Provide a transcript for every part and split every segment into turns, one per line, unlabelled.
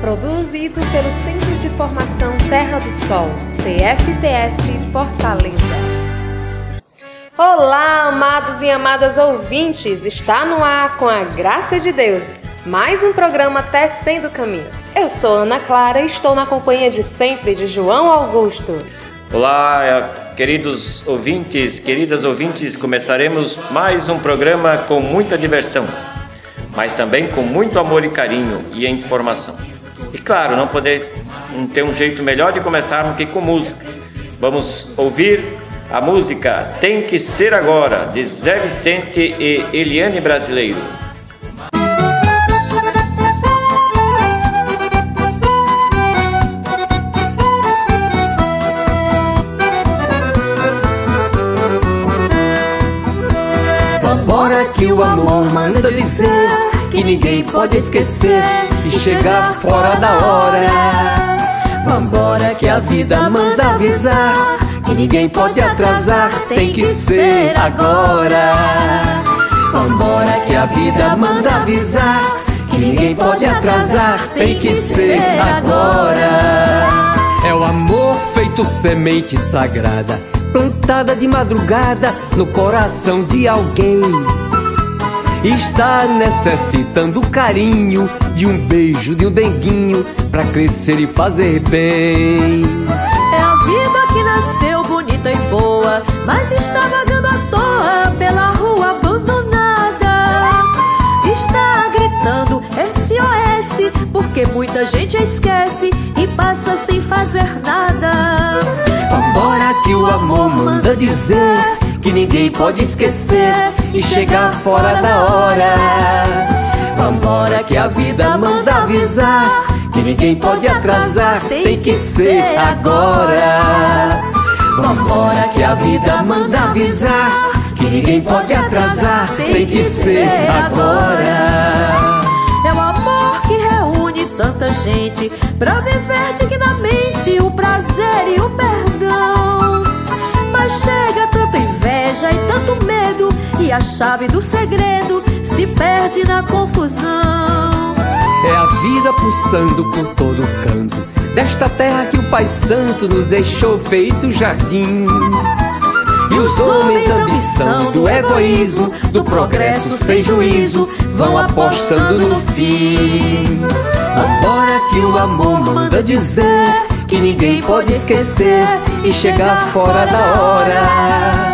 Produzido pelo Centro de Formação Terra do Sol, CFTS Fortaleza. Olá, amados e amadas ouvintes! Está no ar com a graça de Deus. Mais um programa Tecendo Caminhos. Eu sou Ana Clara e estou na companhia de sempre de João Augusto.
Olá, queridos ouvintes, queridas ouvintes, começaremos mais um programa com muita diversão, mas também com muito amor e carinho e informação. E claro, não poder não ter um jeito melhor de começar do que com música. Vamos ouvir a música Tem que Ser Agora, de Zé Vicente e Eliane Brasileiro.
que o amor manda dizer que ninguém pode esquecer e chegar fora da hora. Vambora que a vida manda avisar que ninguém pode atrasar, tem que ser agora. Vambora que a vida manda avisar que ninguém pode atrasar, tem que ser agora.
É o amor feito semente sagrada, plantada de madrugada no coração de alguém está necessitando carinho de um beijo, de um denguinho pra crescer e fazer bem.
É a vida que nasceu bonita e boa, mas está vagando à toa pela rua abandonada. Está gritando SOS porque muita gente esquece e passa sem fazer nada.
Vambora que o amor manda dizer que ninguém pode esquecer e chegar fora da hora. Vambora que a vida manda avisar que ninguém pode atrasar, tem que ser agora. Vambora que a vida manda avisar que ninguém pode atrasar, tem que ser agora.
É o amor que reúne tanta gente pra viver dignamente o prazer e o perdão. Mas chega inveja e tanto medo E a chave do segredo se perde na confusão
É a vida pulsando por todo canto Desta terra que o Pai Santo nos deixou feito jardim e os homens da ambição, do egoísmo, do progresso sem juízo, vão apostando no fim.
Agora que o amor manda dizer que ninguém pode esquecer e chegar fora da hora.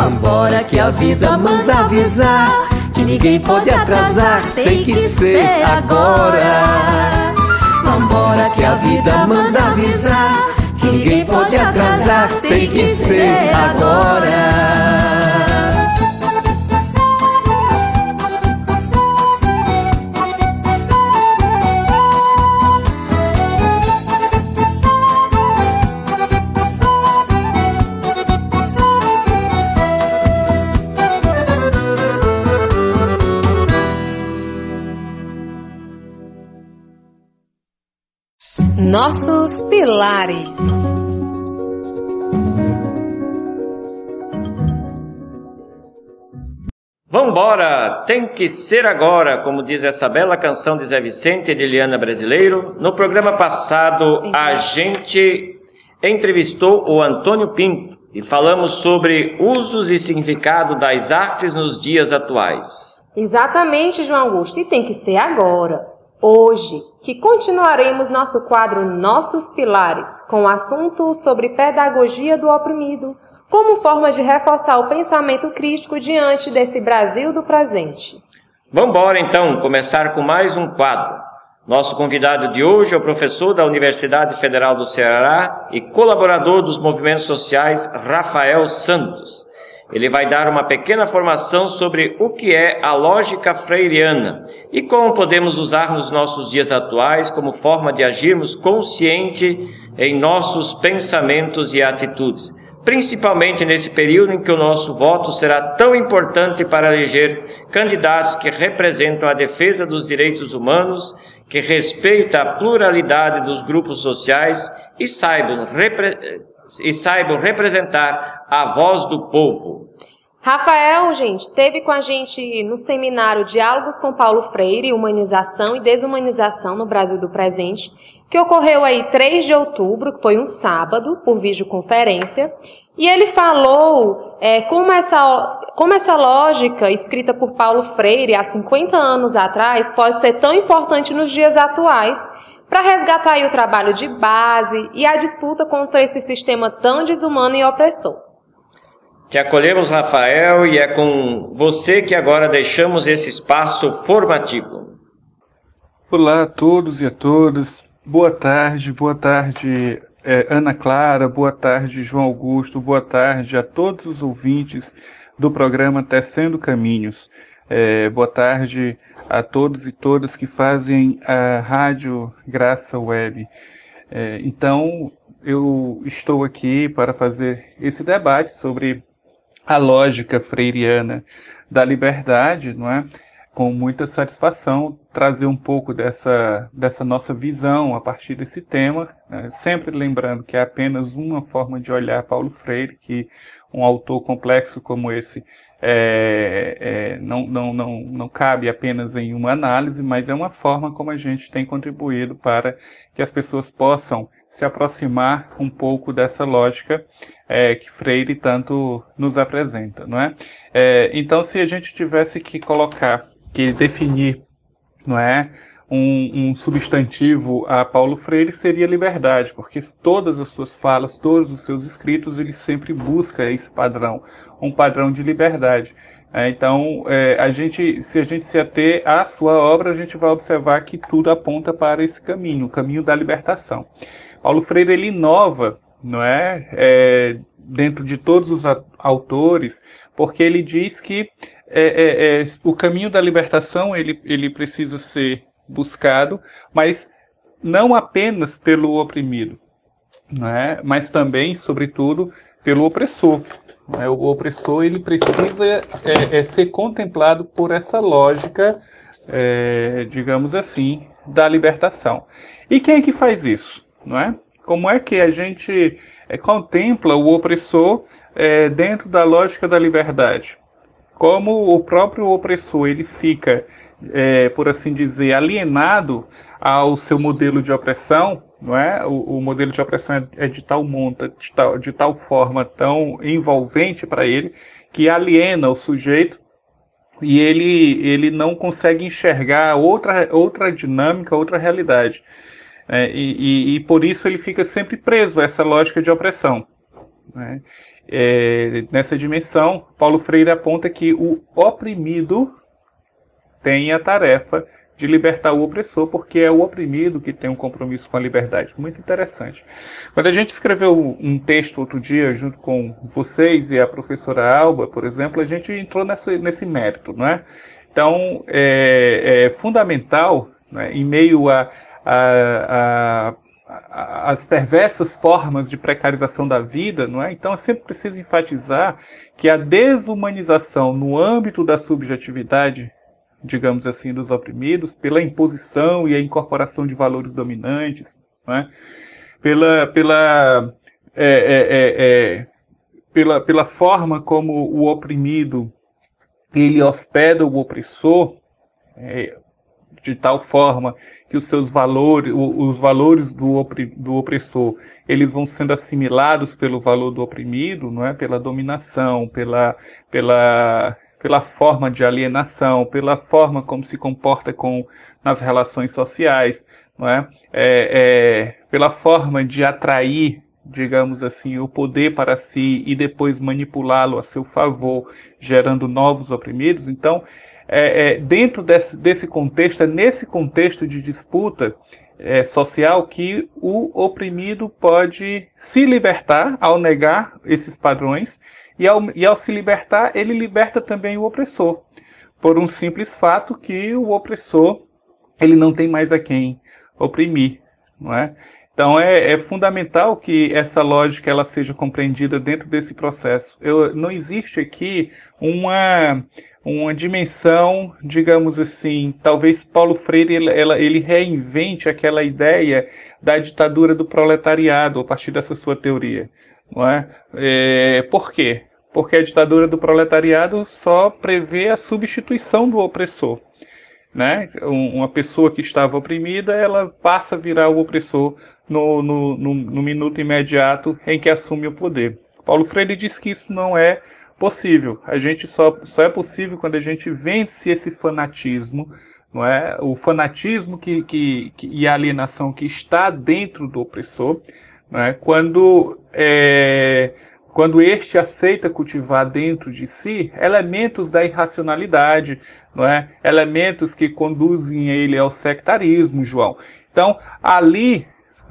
Vambora que a vida manda avisar que ninguém pode atrasar, tem que ser agora. Vambora que a vida manda avisar que ninguém pode atrasar, tem que ser agora.
Pilares.
Vambora! Tem que ser agora, como diz essa bela canção de Zé Vicente e de Eliana Brasileiro. No programa passado, a gente entrevistou o Antônio Pinto e falamos sobre usos e significado das artes nos dias atuais.
Exatamente, João Augusto, e tem que ser agora hoje, que continuaremos nosso quadro Nossos Pilares, com o assunto sobre pedagogia do oprimido, como forma de reforçar o pensamento crítico diante desse Brasil do presente.
Vamos embora então começar com mais um quadro. Nosso convidado de hoje é o professor da Universidade Federal do Ceará e colaborador dos movimentos sociais Rafael Santos. Ele vai dar uma pequena formação sobre o que é a lógica freiriana e como podemos usar nos nossos dias atuais como forma de agirmos consciente em nossos pensamentos e atitudes, principalmente nesse período em que o nosso voto será tão importante para eleger candidatos que representam a defesa dos direitos humanos, que respeitam a pluralidade dos grupos sociais e saibam, repre e saibam representar a voz do povo.
Rafael, gente, teve com a gente no seminário Diálogos com Paulo Freire, Humanização e Desumanização no Brasil do Presente, que ocorreu aí 3 de outubro, que foi um sábado, por videoconferência, e ele falou é, como, essa, como essa lógica escrita por Paulo Freire há 50 anos atrás pode ser tão importante nos dias atuais para resgatar o trabalho de base e a disputa contra esse sistema tão desumano e opressor.
Te acolhemos, Rafael, e é com você que agora deixamos esse espaço formativo.
Olá a todos e a todas. Boa tarde, boa tarde, é, Ana Clara, boa tarde, João Augusto, boa tarde a todos os ouvintes do programa Tecendo Caminhos. É, boa tarde a todos e todas que fazem a Rádio Graça Web. É, então, eu estou aqui para fazer esse debate sobre a lógica freiriana da liberdade, não é? Com muita satisfação trazer um pouco dessa, dessa nossa visão a partir desse tema, né? sempre lembrando que é apenas uma forma de olhar Paulo Freire, que um autor complexo como esse é, é, não, não, não, não cabe apenas em uma análise, mas é uma forma como a gente tem contribuído para que as pessoas possam se aproximar um pouco dessa lógica é, que Freire tanto nos apresenta, não é? é? Então, se a gente tivesse que colocar, que definir, não é, um, um, substantivo a Paulo Freire seria liberdade, porque todas as suas falas, todos os seus escritos, ele sempre busca esse padrão, um padrão de liberdade. É, então, é, a gente, se a gente se ater à sua obra, a gente vai observar que tudo aponta para esse caminho, o caminho da libertação. Paulo Freire ele inova, não é, é dentro de todos os autores, porque ele diz que é, é, é, o caminho da libertação ele, ele precisa ser buscado, mas não apenas pelo oprimido, né? mas também, sobretudo, pelo opressor. Né? O opressor ele precisa é, é ser contemplado por essa lógica, é, digamos assim, da libertação. E quem é que faz isso? Não é? Como é que a gente é, contempla o opressor é, dentro da lógica da liberdade? Como o próprio opressor ele fica é, por assim dizer, alienado ao seu modelo de opressão, não é? O, o modelo de opressão é, é de tal monta, de tal, de tal forma tão envolvente para ele, que aliena o sujeito e ele, ele não consegue enxergar outra, outra dinâmica, outra realidade. É, e, e, e, por isso ele fica sempre preso a essa lógica de opressão. Né? É, nessa dimensão, Paulo Freire aponta que o oprimido tem a tarefa de libertar o opressor, porque é o oprimido que tem um compromisso com a liberdade. Muito interessante. Quando a gente escreveu um texto outro dia, junto com vocês e a professora Alba, por exemplo, a gente entrou nessa, nesse mérito, não é? Então, é, é fundamental, né, em meio a, a, a, as perversas formas de precarização da vida, não é? Então, eu sempre preciso enfatizar que a desumanização no âmbito da subjetividade digamos assim, dos oprimidos, pela imposição e a incorporação de valores dominantes, né? pela, pela, é, é, é, é, pela, pela forma como o oprimido ele hospeda o opressor, é, de tal forma que os seus valores, os valores do, do opressor, eles vão sendo assimilados pelo valor do oprimido, não é? Pela dominação, pela, pela pela forma de alienação, pela forma como se comporta com nas relações sociais, não é? é, é pela forma de atrair, digamos assim, o poder para si e depois manipulá-lo a seu favor, gerando novos oprimidos. Então, é, é, dentro desse, desse contexto, é nesse contexto de disputa é, social que o oprimido pode se libertar ao negar esses padrões E ao, e ao se libertar, ele liberta também o opressor, por um simples fato que o opressor ele não tem mais a quem oprimir, não é? Então é, é, fundamental que essa lógica ela seja compreendida dentro desse processo. Eu, não existe aqui uma, uma dimensão, digamos assim, talvez Paulo Freire ele, ela, ele reinvente aquela ideia da ditadura do proletariado a partir dessa sua teoria. Não é? é por quê? Porque a ditadura do proletariado só prevê a substituição do opressor. Né? Uma pessoa que estava oprimida, ela passa a virar o opressor no, no, no, no minuto imediato em que assume o poder. Paulo Freire diz que isso não é possível. A gente só, só é possível quando a gente vence esse fanatismo, não é? O fanatismo que, que, que e a alienação que está dentro do opressor, não é? Quando é, quando este aceita cultivar dentro de si elementos da irracionalidade, não é? Elementos que conduzem ele ao sectarismo, João. Então, ali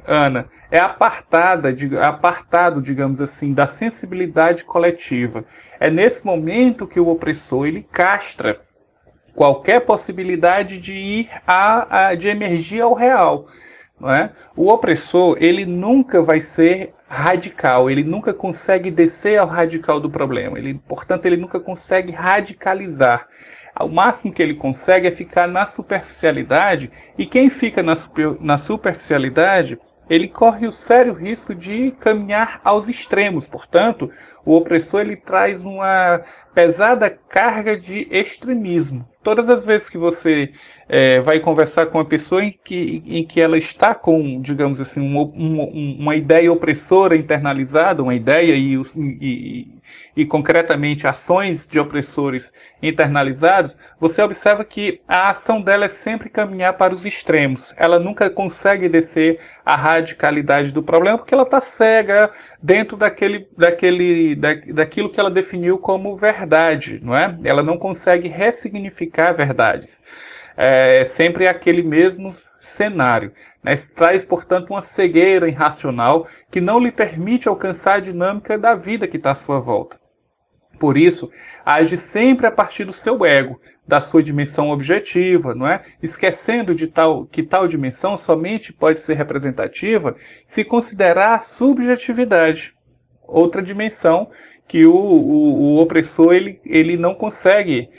Ana, é apartada, apartado, digamos assim, da sensibilidade coletiva. É nesse momento que o opressor ele castra qualquer possibilidade de ir a, a de emergir ao real. É? O opressor ele nunca vai ser radical, ele nunca consegue descer ao radical do problema. Ele, portanto, ele nunca consegue radicalizar. O máximo que ele consegue é ficar na superficialidade, e quem fica na, super, na superficialidade ele corre o sério risco de caminhar aos extremos. Portanto, o opressor ele traz uma pesada carga de extremismo. Todas as vezes que você é, vai conversar com uma pessoa em que, em que ela está com, digamos assim, uma, uma, ideia opressora internalizada, uma ideia e, e, e, concretamente ações de opressores internalizados, você observa que a ação dela é sempre caminhar para os extremos. Ela nunca consegue descer a radicalidade do problema porque ela está cega dentro daquele, daquele, da, daquilo que ela definiu como verdade, não é? Ela não consegue ressignificar verdades. É sempre aquele mesmo cenário. Né? Traz, portanto, uma cegueira irracional que não lhe permite alcançar a dinâmica da vida que está à sua volta. Por isso, age sempre a partir do seu ego, da sua dimensão objetiva, não é? Esquecendo de tal que tal dimensão somente pode ser representativa se considerar a subjetividade, outra dimensão que o, o, o opressor ele, ele não consegue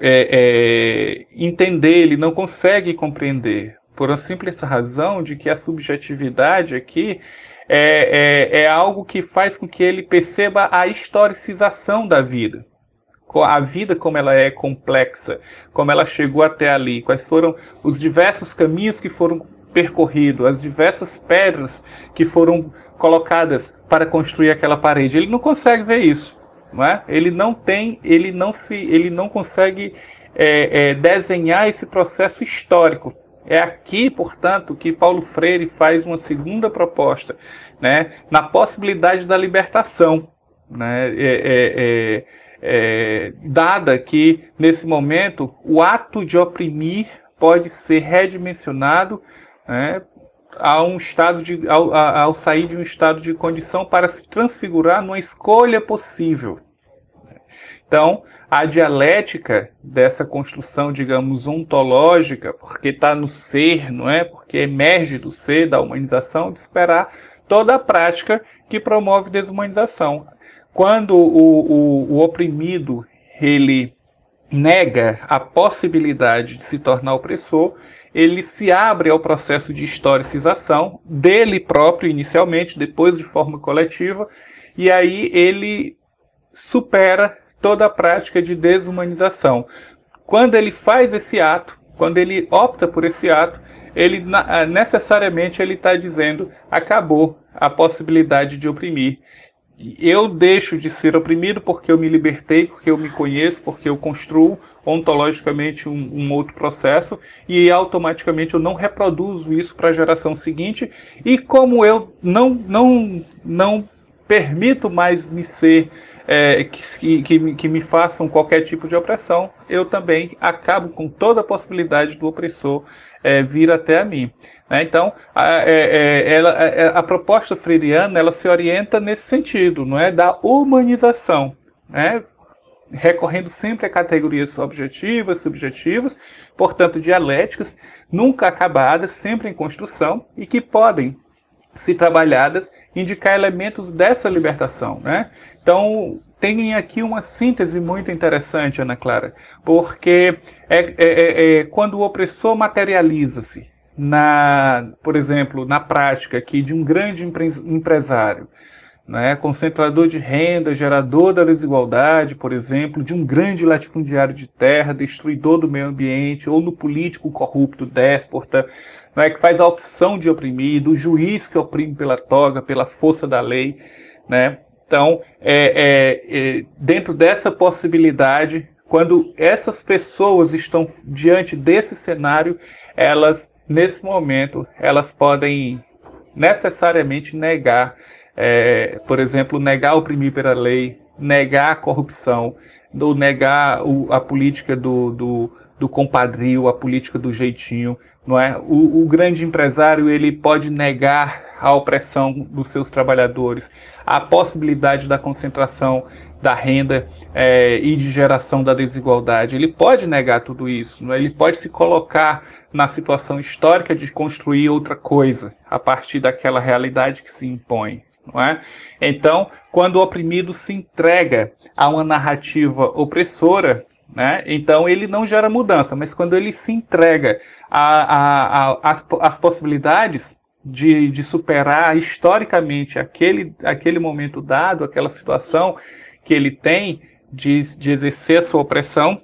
é, é, entender, ele não consegue compreender, por uma simples razão de que a subjetividade aqui é, é, é algo que faz com que ele perceba a historicização da vida a vida como ela é complexa, como ela chegou até ali, quais foram os diversos caminhos que foram percorridos, as diversas pedras que foram colocadas para construir aquela parede. Ele não consegue ver isso, não é? Ele não tem, ele não se, ele não consegue é, é, desenhar esse processo histórico. É aqui, portanto, que Paulo Freire faz uma segunda proposta, né, na possibilidade da libertação, né, é, é, é, é dada que nesse momento o ato de oprimir pode ser redimensionado né, a um estado de, ao, ao sair de um estado de condição para se transfigurar numa escolha possível. Então, a dialética dessa construção, digamos, ontológica, porque está no ser, não é? Porque emerge do ser, da humanização, de esperar toda a prática que promove desumanização. Quando o, o, o oprimido ele nega a possibilidade de se tornar opressor, ele se abre ao processo de historicização dele próprio inicialmente, depois de forma coletiva, e aí ele supera toda a prática de desumanização. Quando ele faz esse ato, quando ele opta por esse ato, ele ah, necessariamente ele está dizendo acabou a possibilidade de oprimir. Eu deixo de ser oprimido porque eu me libertei, porque eu me conheço, porque eu construo ontologicamente um, um outro processo e automaticamente eu não reproduzo isso para a geração seguinte. E como eu não, não, não permito mais me ser é, que, que, que, me façam qualquer tipo de opressão, eu também acabo com toda a possibilidade do opressor é, vir até a mim. Né? Então, a, é, é ela, a, a, proposta freiriana ela se orienta nesse sentido, não é, da humanização. né, recorrendo sempre a categorias objetivas, subjetivas, portanto dialéticas, nunca acabadas, sempre em construção e que podem, se trabalhadas, indicar elementos dessa libertação. Né? Então, tem aqui uma síntese muito interessante, Ana Clara, porque é, é, é, é quando o opressor materializa-se, na, por exemplo, na prática aqui de um grande empresário, né, concentrador de renda, gerador da desigualdade, por exemplo, de um grande latifundiário de terra, destruidor do meio ambiente, ou no político corrupto, déspota, né, que faz a opção de oprimir, do juiz que oprime pela toga, pela força da lei. Né? Então, é, é, é, dentro dessa possibilidade, quando essas pessoas estão diante desse cenário, elas, nesse momento, elas podem necessariamente negar é, por exemplo, negar oprimir pela lei, negar a corrupção, ou negar o, a política do, do, do compadrio, a política do jeitinho, não é? O, o, grande empresário ele pode negar a opressão dos seus trabalhadores, a possibilidade da concentração da renda é, e de geração da desigualdade. Ele pode negar tudo isso, é? ele pode se colocar na situação histórica de construir outra coisa a partir daquela realidade que se impõe não é? Então, quando o oprimido se entrega a uma narrativa opressora, né, então ele não gera mudança, mas quando ele se entrega às possibilidades de, de superar historicamente aquele, aquele momento dado, aquela situação que ele tem de, de exercer a sua opressão,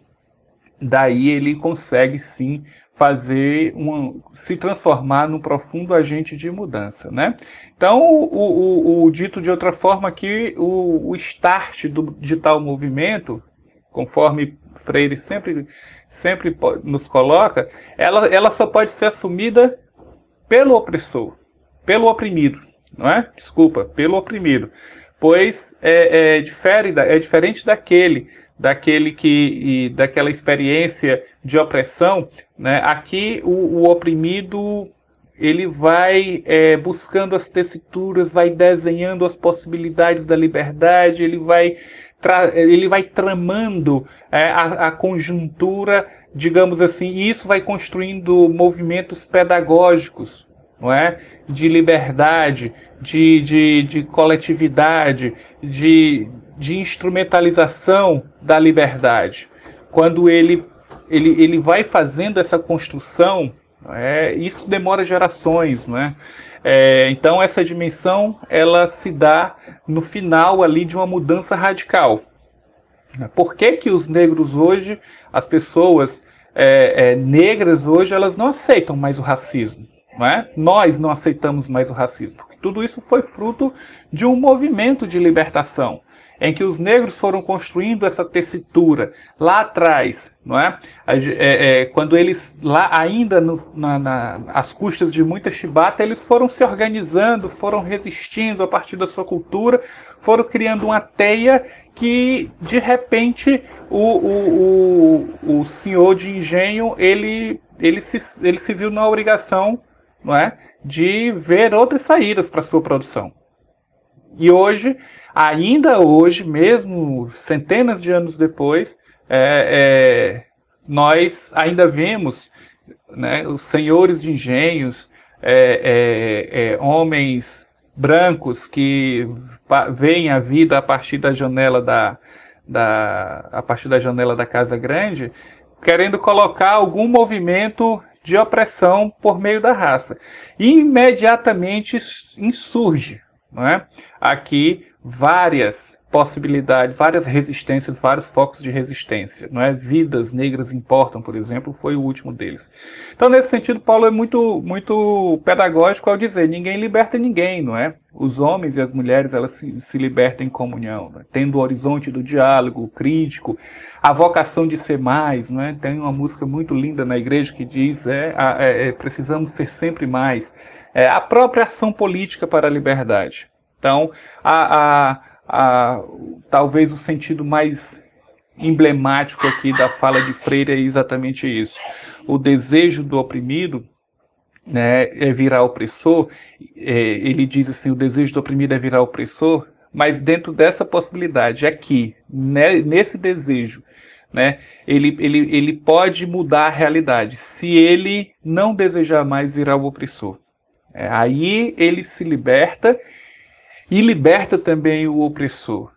daí ele consegue sim fazer uma, se transformar num profundo agente de mudança, né? Então, o, o, o dito de outra forma que o, o start do, de tal movimento, conforme Freire sempre, sempre nos coloca, ela, ela só pode ser assumida pelo opressor, pelo oprimido, não é? Desculpa, pelo oprimido, pois é, é, difere, é diferente daquele daquele que daquela experiência de opressão, né? Aqui o, o oprimido ele vai é, buscando as tessituras, vai desenhando as possibilidades da liberdade, ele vai ele vai tramando é, a, a, conjuntura, digamos assim, e isso vai construindo movimentos pedagógicos, não é? De liberdade, de, de, de coletividade, de, de instrumentalização da liberdade. Quando ele, ele, ele vai fazendo essa construção, é, isso demora gerações, não é? Então essa dimensão ela se dá no final ali de uma mudança radical. Por que, que os negros hoje, as pessoas é, é, negras hoje, elas não aceitam mais o racismo? Não é? Nós não aceitamos mais o racismo. Tudo isso foi fruto de um movimento de libertação em que os negros foram construindo essa tessitura lá atrás, não é? é, é quando eles lá ainda no, na, na, às custas de muita chibata, eles foram se organizando, foram resistindo a partir da sua cultura, foram criando uma teia que de repente o, o, o, o senhor de engenho ele, ele, se, ele se viu na obrigação, não é, de ver outras saídas para sua produção. E hoje ainda hoje, mesmo centenas de anos depois, é, é, nós ainda vemos né, os senhores de engenhos, é, é, é homens brancos que veem a vida a partir da janela da, da, a partir da janela da casa grande, querendo colocar algum movimento de opressão por meio da raça. E imediatamente insurge não é? aqui várias possibilidades, várias resistências, vários focos de resistência, não é? Vidas negras importam, por exemplo, foi o último deles. Então, nesse sentido, Paulo é muito, muito pedagógico ao dizer: ninguém liberta ninguém, não é? Os homens e as mulheres elas se, se libertam em comunhão, é? tendo o horizonte do diálogo crítico, a vocação de ser mais, não é? Tem uma música muito linda na igreja que diz: é, é, é precisamos ser sempre mais. É, a própria ação política para a liberdade. Então, a, a, a, talvez o sentido mais emblemático aqui da fala de Freire é exatamente isso. O desejo do oprimido né, é virar opressor. É, ele diz assim: o desejo do oprimido é virar opressor, mas dentro dessa possibilidade aqui, né, nesse desejo, né, ele, ele, ele pode mudar a realidade se ele não desejar mais virar o opressor. É, aí ele se liberta e liberta também o opressor,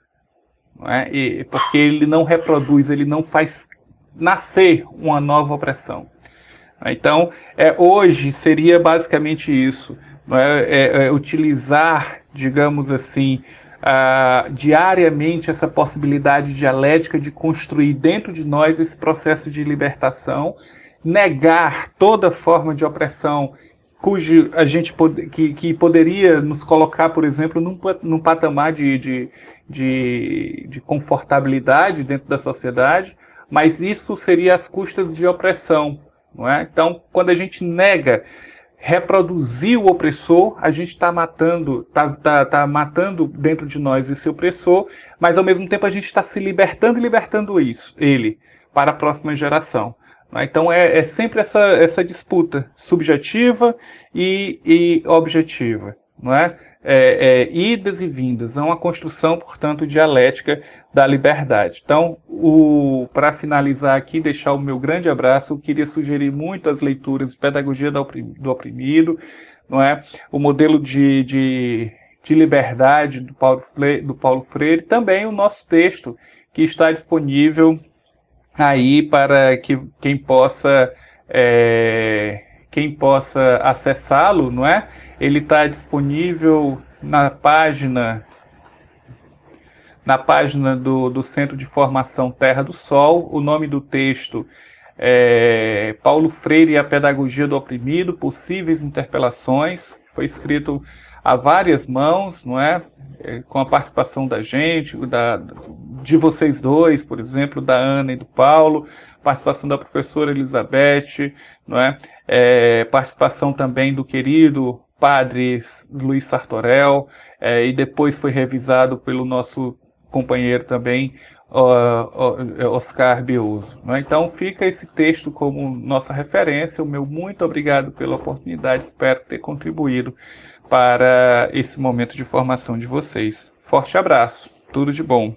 é? e, porque ele não reproduz, ele não faz nascer uma nova opressão. Então, é, hoje seria basicamente isso: é? É, é, utilizar, digamos assim, uh, diariamente essa possibilidade dialética de construir dentro de nós esse processo de libertação, negar toda forma de opressão cujo a gente que, que poderia nos colocar, por exemplo, num, num patamar de, de, de, de confortabilidade dentro da sociedade, mas isso seria às custas de opressão. Não é? Então, quando a gente nega reproduzir o opressor, a gente está matando, tá, tá, tá matando dentro de nós esse opressor, mas ao mesmo tempo a gente está se libertando e libertando isso, ele, para a próxima geração. Né? Então é, é, sempre essa, essa disputa subjetiva e, e objetiva. Não é? É, é, idas e vindas, é uma construção, portanto, dialética da liberdade. Então, para finalizar aqui, deixar o meu grande abraço, eu queria sugerir muito as leituras de Pedagogia do Oprimido, não é? o modelo de, de, de liberdade do Paulo, Freire, do Paulo Freire, também o nosso texto, que está disponível aí para que quem possa é, quem possa acessá-lo, não é? Ele está disponível na página na página do, do Centro de Formação Terra do Sol. O nome do texto é Paulo Freire e a Pedagogia do Oprimido, Possíveis Interpelações. Foi escrito a várias mãos, não é? é com a participação da gente, da, de vocês dois, por exemplo, da Ana e do Paulo, participação da professora Elizabeth, não é? é participação também do querido padre Luiz Sartorel, é, e depois foi revisado pelo nosso companheiro também, Oscar Beuso. É? Então fica esse texto como nossa referência. O meu muito obrigado pela oportunidade, espero ter contribuído para esse momento de formação de vocês. Forte abraço, tudo de bom.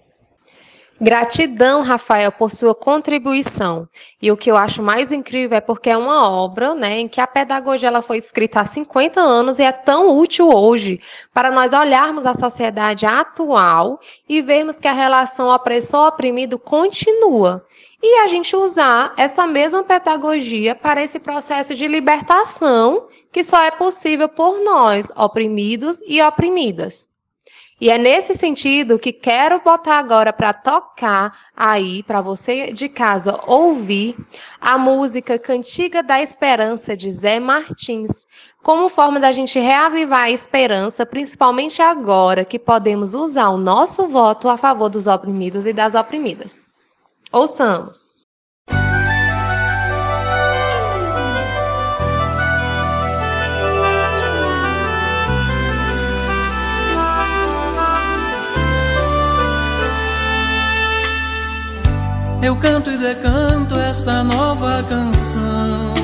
Gratidão, Rafael, por sua contribuição. E o que eu acho mais incrível é porque é uma obra né, em que a pedagogia ela foi escrita há 50 anos e é tão útil hoje para nós olharmos a sociedade atual e vermos que a relação opressor-oprimido continua. E a gente usar essa mesma pedagogia para esse processo de libertação que só é possível por nós, oprimidos e oprimidas. E é nesse sentido que quero botar agora para tocar aí, para você de casa ouvir, a música Cantiga da Esperança de Zé Martins, como forma da gente reavivar a esperança, principalmente agora que podemos usar o nosso voto a favor dos oprimidos e das oprimidas. Ouçamos.
Eu canto e decanto esta nova canção.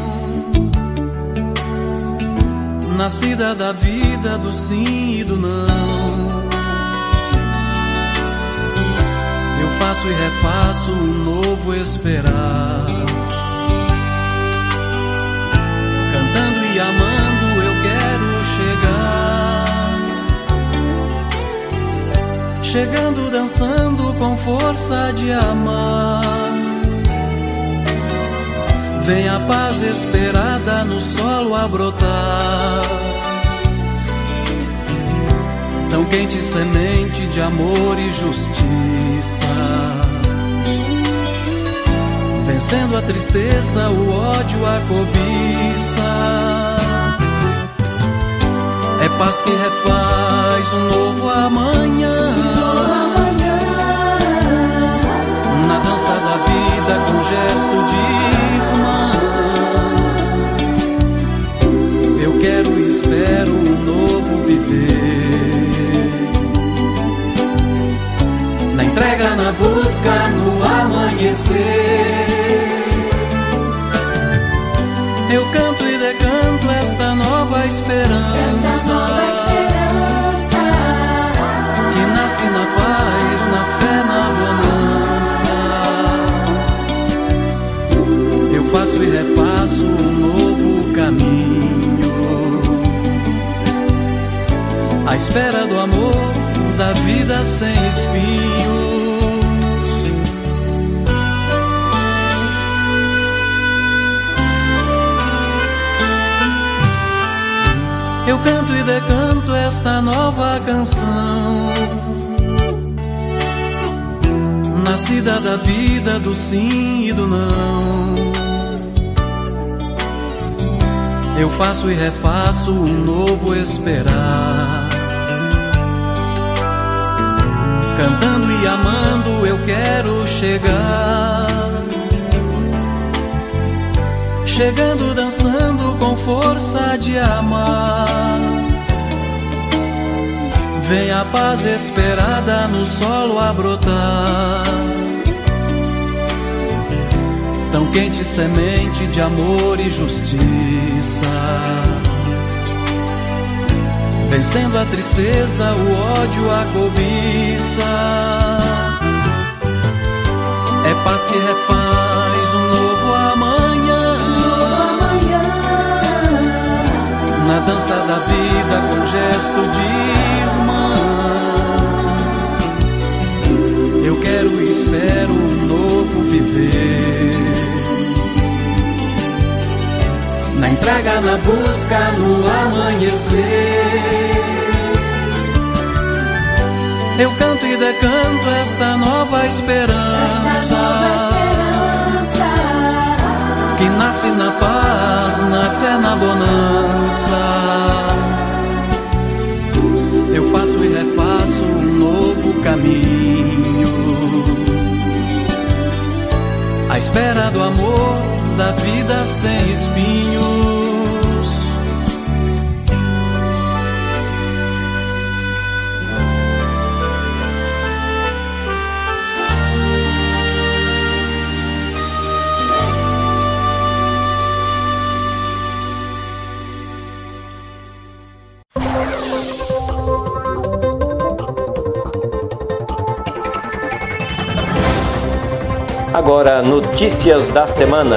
Nascida da vida, do sim e do não. Eu faço e refaço um novo esperar. Chegando, dançando com força de amar. Vem a paz esperada no solo a brotar. Tão quente semente de amor e justiça. Vencendo a tristeza, o ódio, a cobiça. É paz que refaz um novo amanhã. Com gesto de espero um novo viver. Na entrega, na busca, no amanhecer. Eu canto e decanto esta nova esperança.
Esta nova
um novo caminho. À espera do amor, da vida sem espinhos. Eu canto e decanto esta nova canção. Nascida da vida, do sim e do não. Eu faço e refaço um novo esperar. Cantando e amando, eu quero chegar. Chegando, dançando com força de amar. Vem a paz esperada no solo a brotar. Quente semente de amor e justiça. Vencendo a tristeza, o ódio, a cobiça. É paz que refaz um novo amanhã. Na dança da vida com gesto de irmã. Eu quero e espero um novo viver. Na entrega, na busca, no amanhecer. Eu canto e decanto esta nova esperança. Que nasce na paz, na fé, na bonança. Eu faço e refaço um novo caminho. À espera do amor, da vida sem espinhos.
Agora, notícias da semana.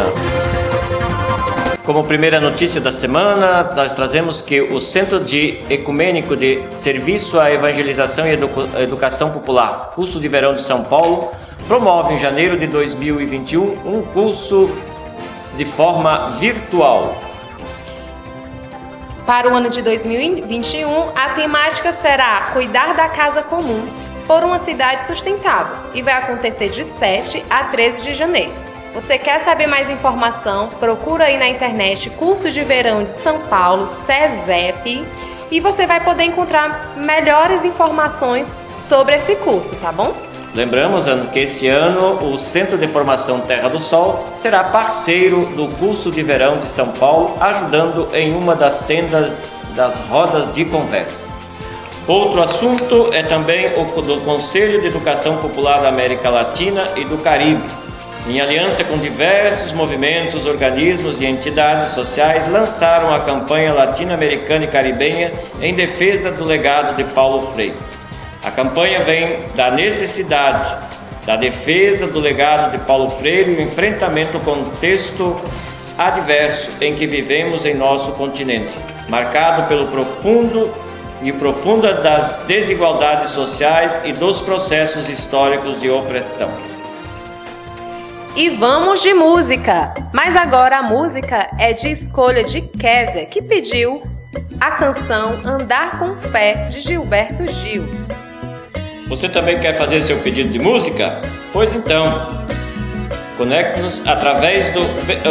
Como primeira notícia da semana, nós trazemos que o Centro de Ecumênico de Serviço à Evangelização e Edu Educação Popular, curso de verão de São Paulo, promove em janeiro de 2021 um curso de forma virtual.
Para o ano de 2021, a temática será Cuidar da Casa Comum por uma cidade sustentável e vai acontecer de 7 a 13 de janeiro. Você quer saber mais informação? Procura aí na internet Curso de Verão de São Paulo, SESEP, e você vai poder encontrar melhores informações sobre esse curso, tá bom?
Lembramos que esse ano o Centro de Formação Terra do Sol será parceiro do curso de verão de São Paulo, ajudando em uma das tendas das rodas de conversa. Outro assunto é também o do Conselho de Educação Popular da América Latina e do Caribe. Em aliança com diversos movimentos, organismos e entidades sociais, lançaram a campanha latino-americana e caribenha em defesa do legado de Paulo Freire. A campanha vem da necessidade da defesa do legado de Paulo Freire e o enfrentamento ao contexto adverso em que vivemos em nosso continente, marcado pelo profundo e profunda das desigualdades sociais e dos processos históricos de opressão.
E vamos de música! Mas agora a música é de escolha de Kézia, que pediu a canção Andar com Fé de Gilberto Gil.
Você também quer fazer seu pedido de música? Pois então, conecte-nos através do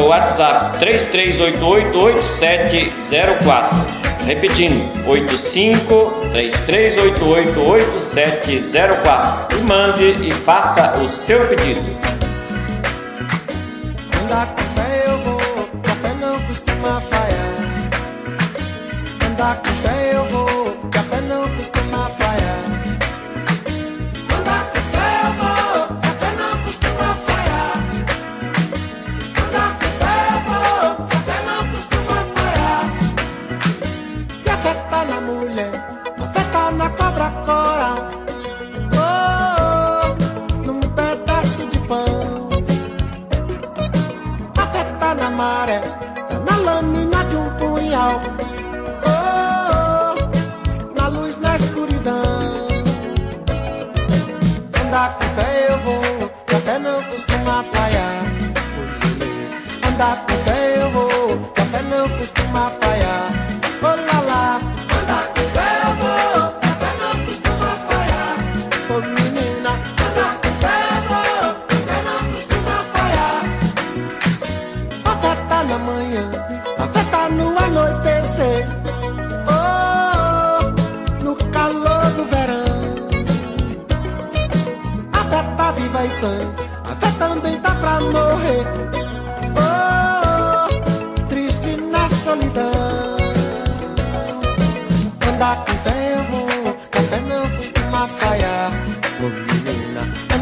WhatsApp 33888704. Repetindo, 8533888704 e mande e faça o seu pedido.
Andar com fé eu vou, café não costuma falhar. Andar com fé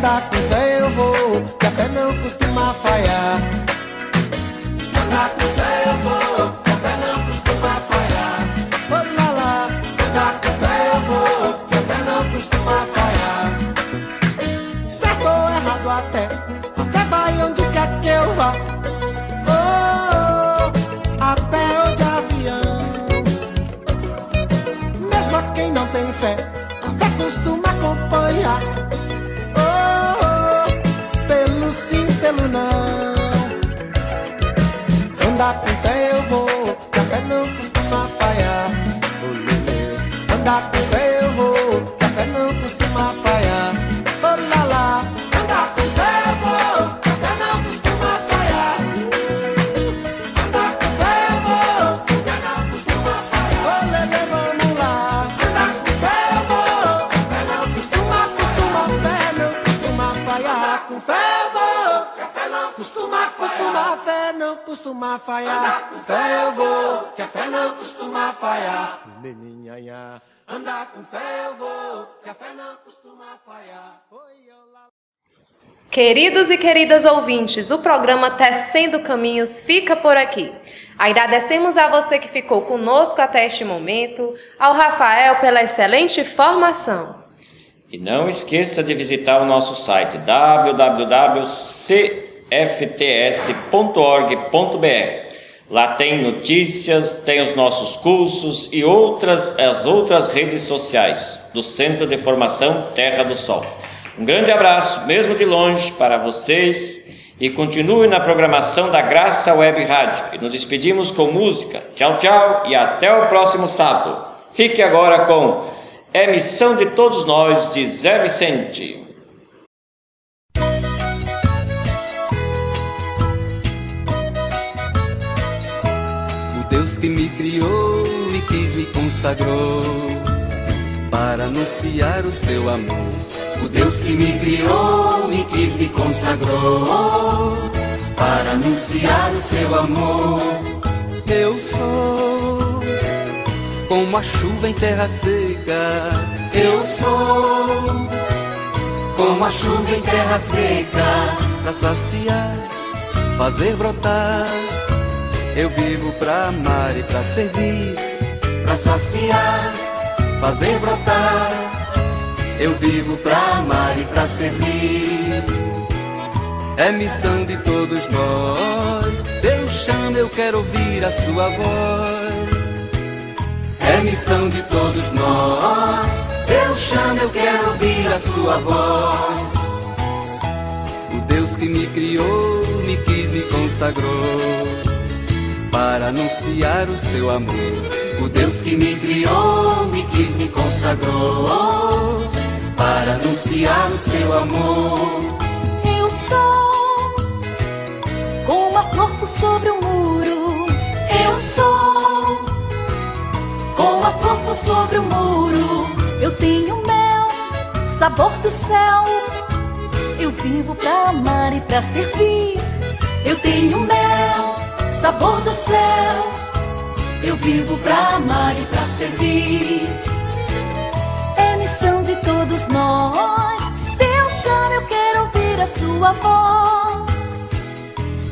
andar com fé eu vou, café não costuma falhar. Falhar. Com fé eu vou, que a fé não costuma, costuma, fé não costuma falhar. Com fé eu vou, que a fé não costuma falhar. Meninha, andar com fé eu vou, que a fé não costuma falhar. Oi, olá.
Queridos e queridas ouvintes, o programa Tecendo Caminhos fica por aqui. Agradecemos a você que ficou conosco até este momento, ao Rafael pela excelente formação.
E não esqueça de visitar o nosso site www.cfts.org.br. Lá tem notícias, tem os nossos cursos e outras as outras redes sociais do Centro de Formação Terra do Sol. Um grande abraço, mesmo de longe, para vocês e continue na programação da Graça Web Rádio. E nos despedimos com música. Tchau, tchau e até o próximo sábado. Fique agora com É Missão de Todos Nós, de Zé Vicente.
O Deus que me criou e quis me consagrou para anunciar o seu amor. O Deus que me criou e quis me consagrou para anunciar o seu amor. Eu sou como a chuva em terra seca. Eu sou como a chuva em terra seca para saciar, fazer brotar. Eu vivo pra amar e pra servir, pra saciar, fazer brotar. Eu vivo pra amar e pra servir. É missão de todos nós. Deus chama, eu quero ouvir a sua voz. É missão de todos nós. Deus chama, eu quero ouvir a sua voz. O Deus que me criou, me quis, me consagrou para anunciar o seu amor. O Deus que me criou, me quis, me consagrou para anunciar o seu amor.
Eu sou como a flor sobre o sobre o muro. Eu tenho mel, sabor do céu. Eu vivo pra amar e pra servir. Eu tenho mel, sabor do céu. Eu vivo pra amar e pra servir. É missão de todos nós. Deus chama, eu quero ouvir a sua voz.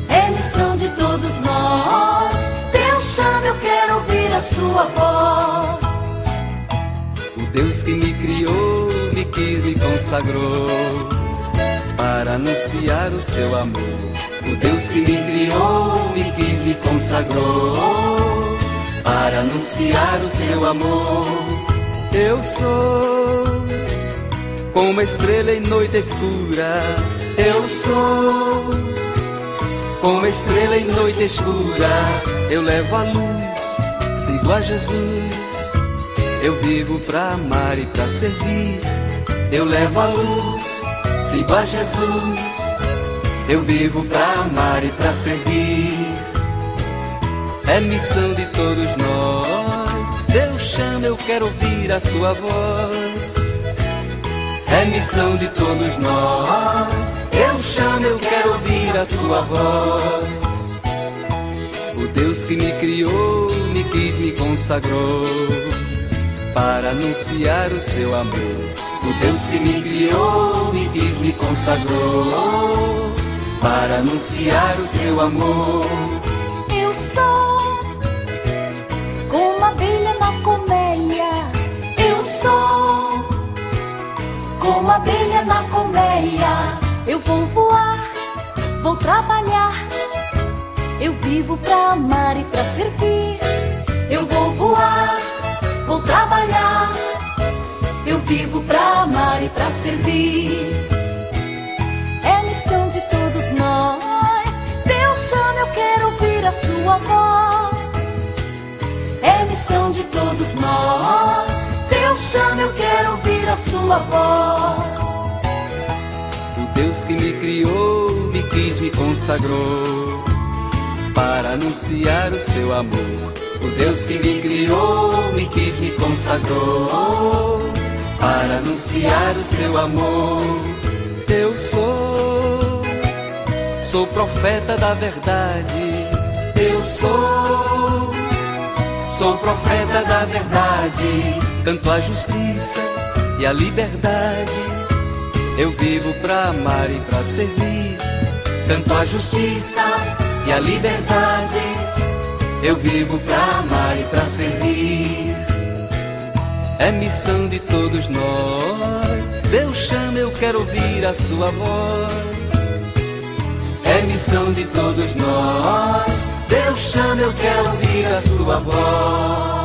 É missão de todos nós. Deus chama, eu quero ouvir a sua voz.
Deus que me criou, me quis, me consagrou para anunciar o seu amor. O Deus que me criou, me quis, me consagrou para anunciar o seu amor. Eu sou como estrela em noite escura. Eu sou como estrela em noite escura. eu levo a luz, sigo a Jesus. Eu vivo pra amar e pra servir. Eu levo a luz, sigo a Jesus. Eu vivo pra amar e pra servir. É missão de todos nós. Deus chama, eu quero ouvir a sua voz. É missão de todos nós. Deus chama, eu quero ouvir a sua voz. O Deus que me criou, me quis, me consagrou para anunciar o seu amor. O Deus que me criou, me quis, me consagrou para anunciar o seu amor.
Eu sou como uma abelha na colmeia. Eu sou como uma abelha na colmeia. Eu vou voar, vou trabalhar. Eu vivo pra amar e pra servir. Eu vou voar, vou trabalhar. Eu vivo pra amar e pra servir. É missão de todos nós. Deus chama, eu quero ouvir a sua voz. É missão de todos nós. Deus chama, eu quero ouvir a sua voz.
O Deus que me criou, me quis, me consagrou para anunciar o seu amor. O Deus que me criou, me quis, me consagrou para anunciar o seu amor. Eu sou, sou profeta da verdade. Eu sou, sou profeta da verdade. Canto a justiça e a liberdade. Eu vivo pra amar e pra servir. Canto a justiça e a liberdade. Eu vivo pra amar e pra servir. É missão de todos nós. Deus chama, eu quero ouvir a sua voz. É missão de todos nós. Deus chama, eu quero ouvir a sua voz.